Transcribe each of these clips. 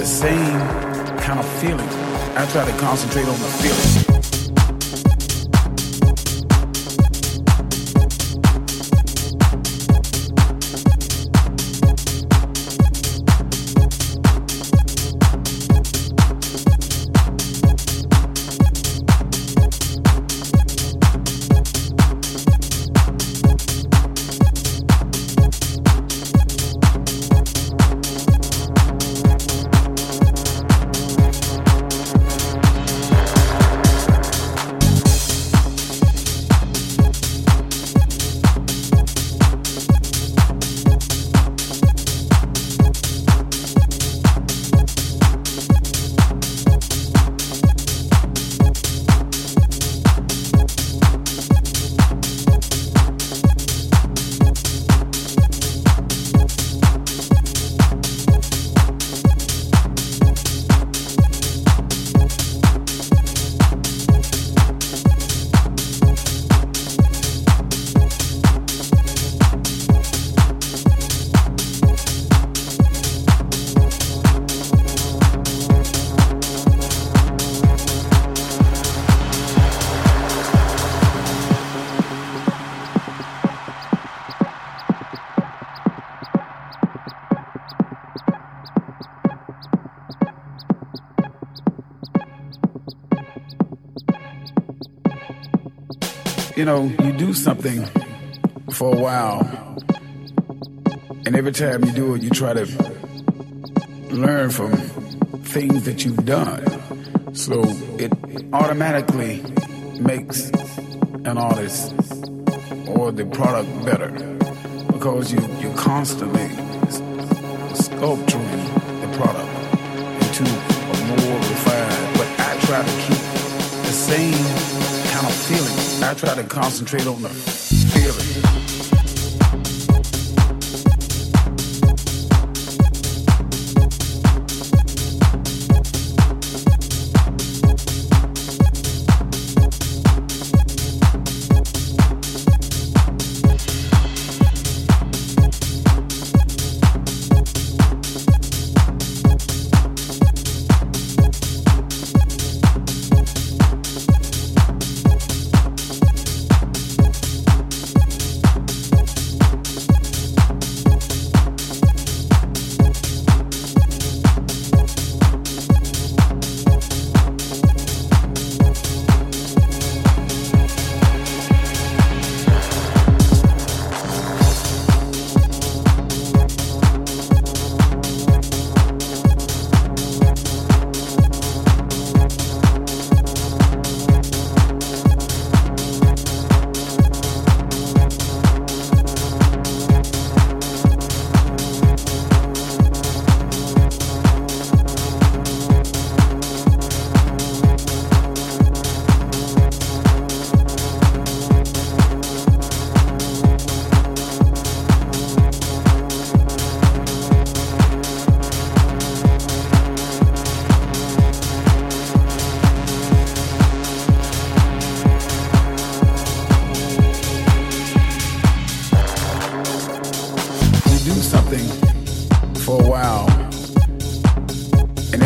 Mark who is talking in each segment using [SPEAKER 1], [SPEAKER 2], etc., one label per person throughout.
[SPEAKER 1] the same kind of feeling. I try to concentrate on the feeling.
[SPEAKER 2] You know, you do something for a while, and every time you do it, you try to learn from things that you've done. So it automatically makes an artist or the product better because you, you're constantly sculpturing the product into a more refined. But I try to keep the same I try to concentrate on the feeling.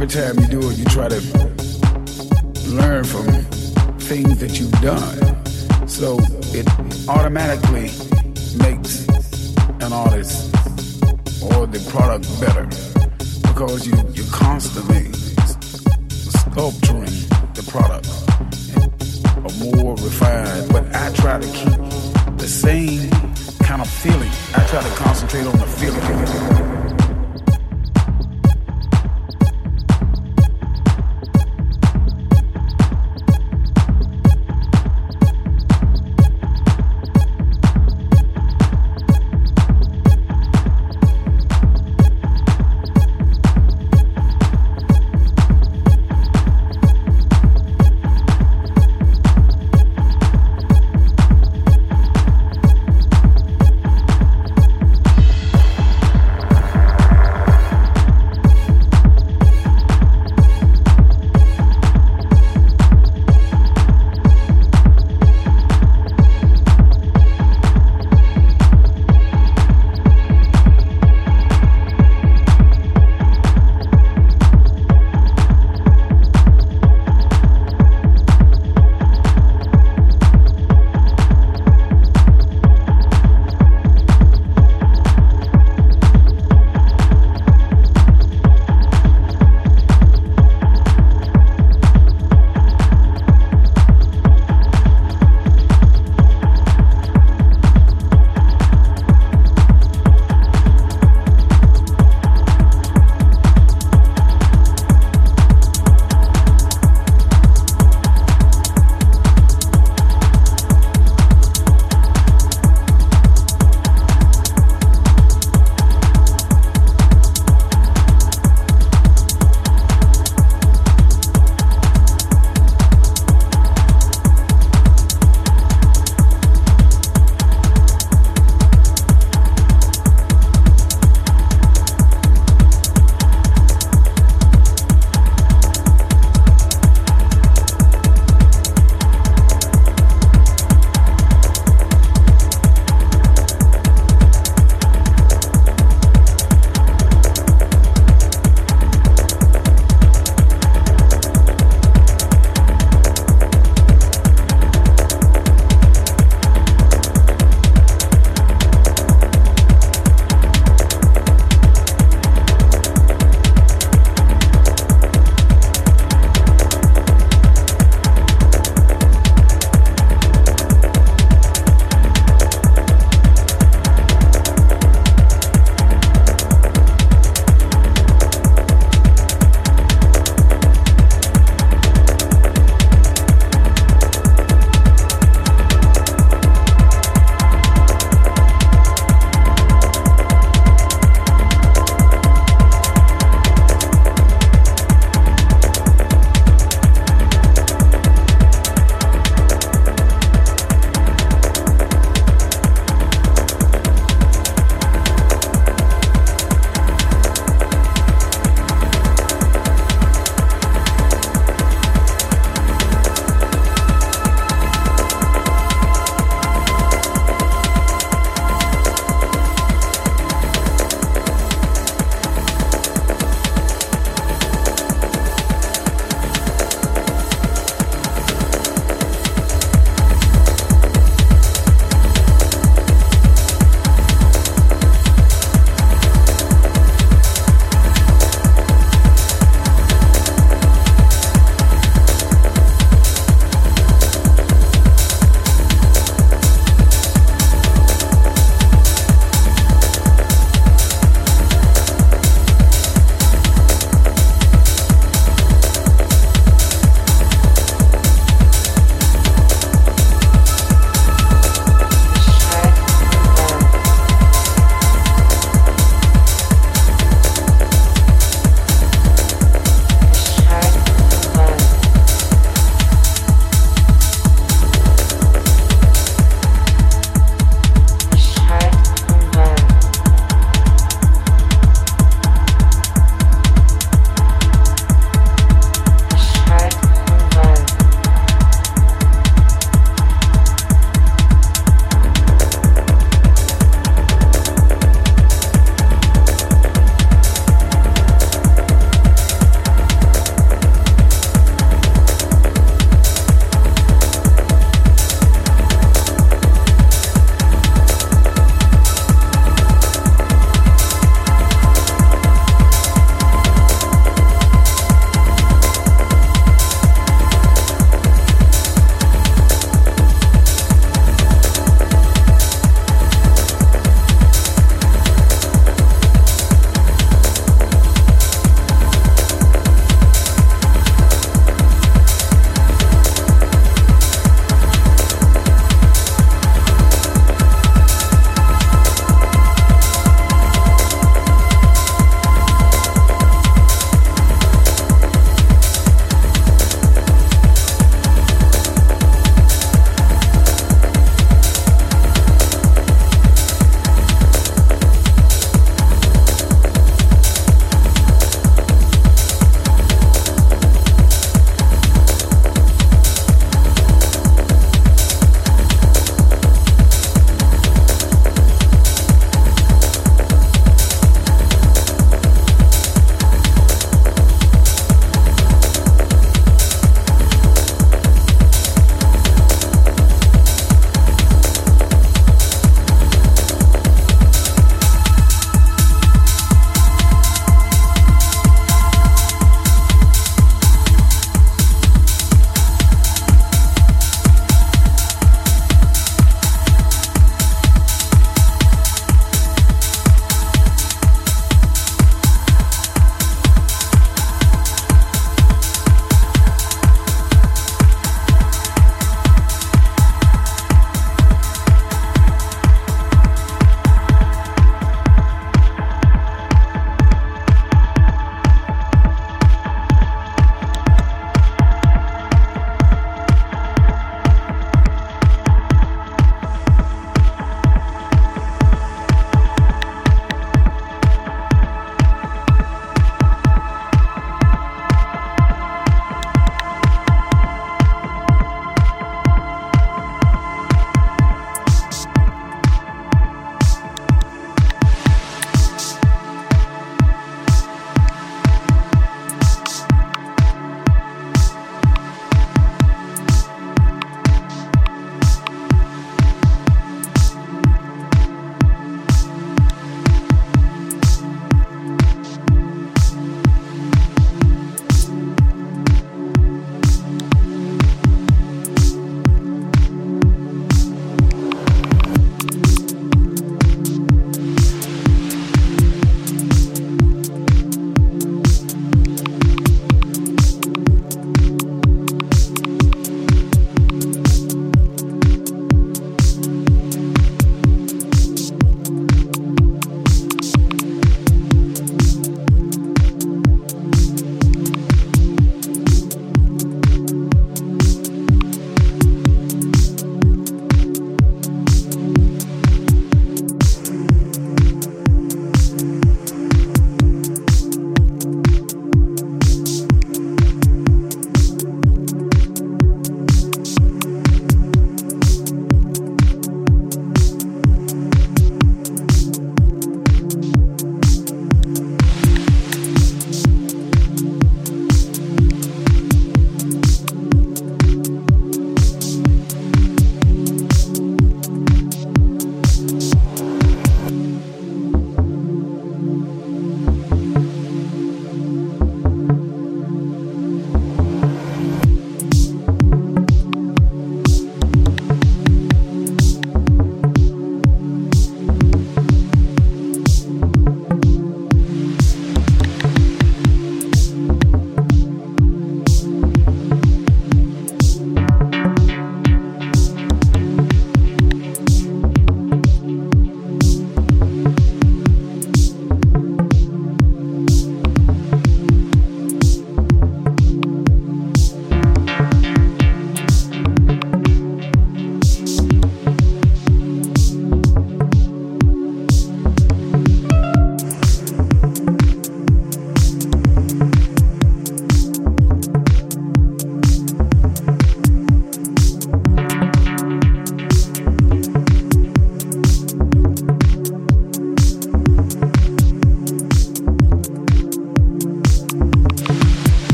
[SPEAKER 2] every time you do it, you try to learn from things that you've done. So it automatically makes an artist or the product better because you, you're constantly sculpturing the product a more refined. But I try to keep the same kind of feeling. I try to concentrate on the feeling.